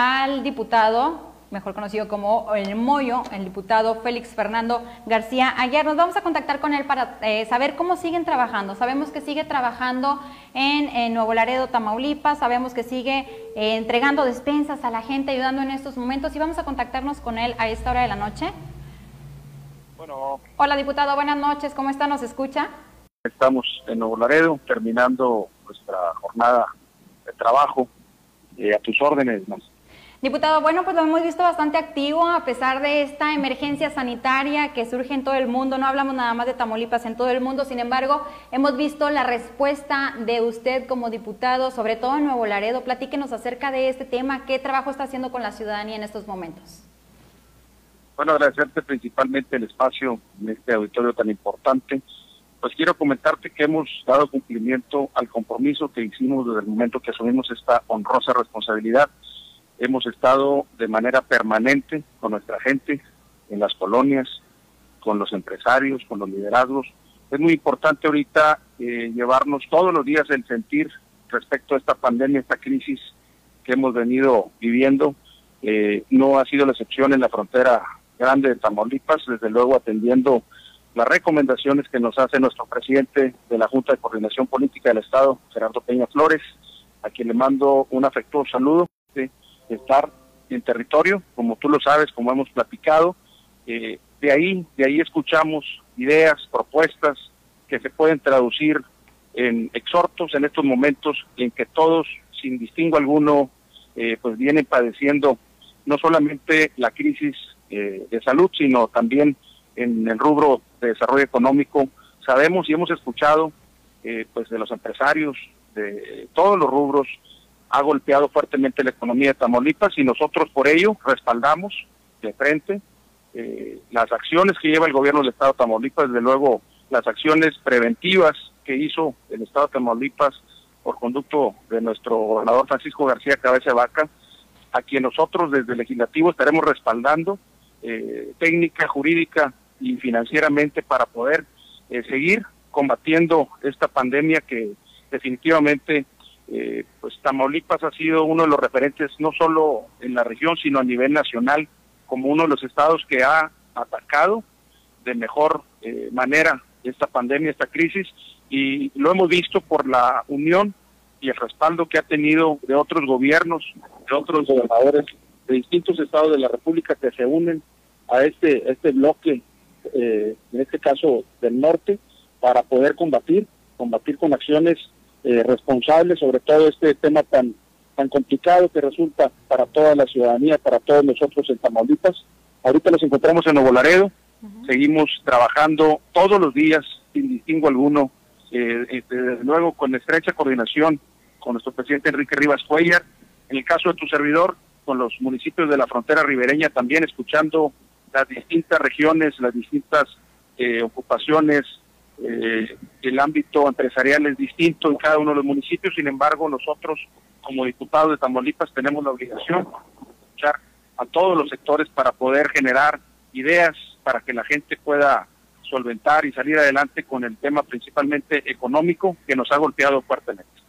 al diputado mejor conocido como el Moyo, el diputado Félix Fernando García Ayer. Nos vamos a contactar con él para eh, saber cómo siguen trabajando. Sabemos que sigue trabajando en, Nuevo Laredo, Tamaulipas, sabemos que sigue eh, entregando despensas a la gente, ayudando en estos momentos y vamos a contactarnos con él a esta hora de la noche. Bueno. Hola diputado, buenas noches, ¿cómo está? ¿Nos escucha? Estamos en Nuevo Laredo terminando nuestra jornada de trabajo. Eh, a tus órdenes, más. Diputado, bueno, pues lo hemos visto bastante activo a pesar de esta emergencia sanitaria que surge en todo el mundo. No hablamos nada más de Tamaulipas, en todo el mundo. Sin embargo, hemos visto la respuesta de usted como diputado, sobre todo en Nuevo Laredo. Platíquenos acerca de este tema. ¿Qué trabajo está haciendo con la ciudadanía en estos momentos? Bueno, agradecerte principalmente el espacio en este auditorio tan importante. Pues quiero comentarte que hemos dado cumplimiento al compromiso que hicimos desde el momento que asumimos esta honrosa responsabilidad Hemos estado de manera permanente con nuestra gente en las colonias, con los empresarios, con los liderazgos. Es muy importante ahorita eh, llevarnos todos los días el sentir respecto a esta pandemia, esta crisis que hemos venido viviendo. Eh, no ha sido la excepción en la frontera grande de Tamaulipas, desde luego atendiendo las recomendaciones que nos hace nuestro presidente de la Junta de Coordinación Política del Estado, Gerardo Peña Flores, a quien le mando un afectuoso saludo estar en territorio, como tú lo sabes, como hemos platicado. Eh, de ahí, de ahí escuchamos ideas, propuestas que se pueden traducir en exhortos en estos momentos en que todos, sin distingo alguno, eh, pues vienen padeciendo no solamente la crisis eh, de salud, sino también en el rubro de desarrollo económico. Sabemos y hemos escuchado pues de los empresarios, de todos los rubros, ha golpeado fuertemente la economía de Tamaulipas y nosotros por ello respaldamos de frente eh, las acciones que lleva el gobierno del Estado de Tamaulipas, desde luego las acciones preventivas que hizo el Estado de Tamaulipas por conducto de nuestro gobernador Francisco García Cabeza Vaca, a quien nosotros desde el legislativo estaremos respaldando eh, técnica, jurídica y financieramente para poder eh, seguir combatiendo esta pandemia que definitivamente eh, pues Tamaulipas ha sido uno de los referentes no solo en la región, sino a nivel nacional, como uno de los estados que ha atacado de mejor eh, manera esta pandemia, esta crisis, y lo hemos visto por la unión y el respaldo que ha tenido de otros gobiernos, de otros gobernadores de distintos estados de la República que se unen a este, este bloque, eh, en este caso del norte, para poder combatir, combatir con acciones eh, responsables sobre todo este tema tan tan complicado que resulta para toda la ciudadanía, para todos nosotros en Tamaulipas. Ahorita nos encontramos en Nuevo Laredo, seguimos trabajando todos los días, sin distingo alguno, eh, eh, desde luego con estrecha coordinación con nuestro presidente Enrique Rivas Cuellar, en el caso de tu servidor, con los municipios de la frontera ribereña, también escuchando las distintas regiones, las distintas eh, ocupaciones, eh, el ámbito empresarial es distinto en cada uno de los municipios, sin embargo nosotros como diputados de Tamaulipas tenemos la obligación de escuchar a todos los sectores para poder generar ideas para que la gente pueda solventar y salir adelante con el tema principalmente económico que nos ha golpeado fuertemente.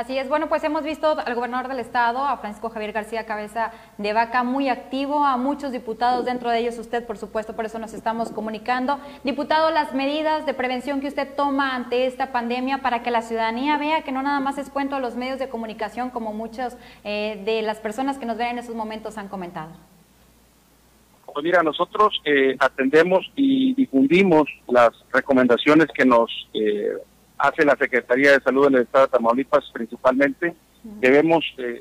Así es, bueno, pues hemos visto al gobernador del estado, a Francisco Javier García Cabeza de Vaca, muy activo, a muchos diputados, dentro de ellos usted, por supuesto, por eso nos estamos comunicando. Diputado, las medidas de prevención que usted toma ante esta pandemia para que la ciudadanía vea que no nada más es cuento a los medios de comunicación, como muchas eh, de las personas que nos ven en esos momentos han comentado. Pues mira, nosotros eh, atendemos y difundimos las recomendaciones que nos eh, hace la Secretaría de Salud en el Estado de Tamaulipas principalmente. Debemos eh,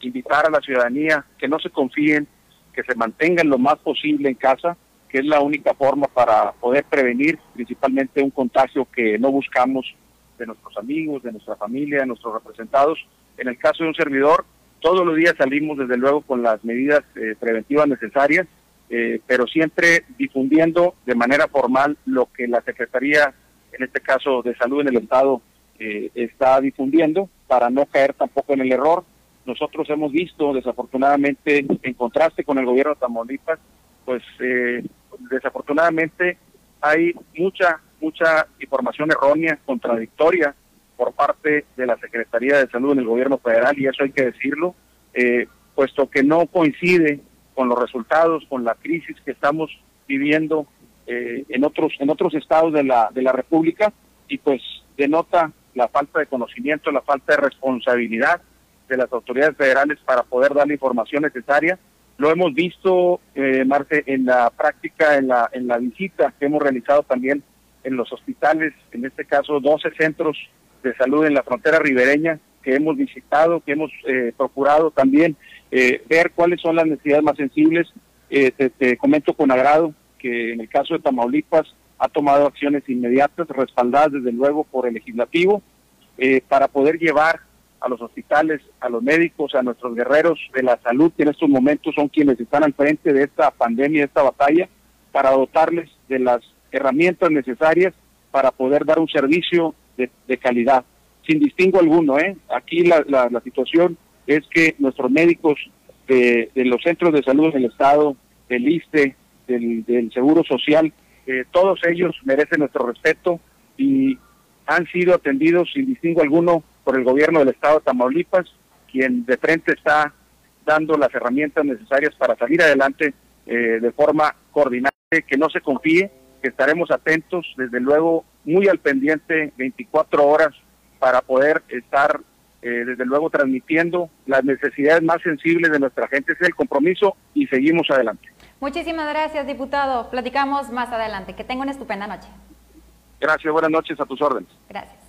invitar a la ciudadanía que no se confíen, que se mantengan lo más posible en casa, que es la única forma para poder prevenir principalmente un contagio que no buscamos de nuestros amigos, de nuestra familia, de nuestros representados. En el caso de un servidor, todos los días salimos desde luego con las medidas eh, preventivas necesarias, eh, pero siempre difundiendo de manera formal lo que la Secretaría en este caso de salud en el Estado, eh, está difundiendo para no caer tampoco en el error. Nosotros hemos visto, desafortunadamente, en contraste con el gobierno de Tamaulipas, pues eh, desafortunadamente hay mucha, mucha información errónea, contradictoria por parte de la Secretaría de Salud en el gobierno federal y eso hay que decirlo. Eh, puesto que no coincide con los resultados, con la crisis que estamos viviendo eh, en otros en otros estados de la de la República y pues denota la falta de conocimiento, la falta de responsabilidad de las autoridades federales para poder dar la información necesaria. Lo hemos visto, eh, Marte, en la práctica, en la, en la visita que hemos realizado también en los hospitales, en este caso 12 centros de salud en la frontera ribereña que hemos visitado, que hemos eh, procurado también eh, ver cuáles son las necesidades más sensibles. Eh, te, comento con agrado que en el caso de Tamaulipas ha tomado acciones inmediatas, respaldadas desde luego por el legislativo, para poder llevar a los hospitales, a los médicos, a nuestros guerreros de la salud, que en estos momentos son quienes están al frente de esta pandemia, de esta batalla, para dotarles de las herramientas necesarias para poder dar un servicio de, calidad, sin distingo alguno. ¿eh? Aquí la, la, situación es que nuestros médicos de, los centros de salud del Estado, del ISTE, del, Seguro Social, eh, todos ellos merecen nuestro respeto y han sido atendidos sin distingo alguno por el gobierno del estado de Tamaulipas, quien de frente está dando las herramientas necesarias para salir adelante eh, de forma coordinada, que no se confíe, que estaremos atentos, desde luego muy al pendiente 24 horas para poder estar eh, desde luego transmitiendo las necesidades más sensibles de nuestra gente. Ese es el compromiso y seguimos adelante. Muchísimas gracias, diputado. Platicamos más adelante. Que tenga una estupenda noche. Gracias, buenas noches a tus órdenes. Gracias.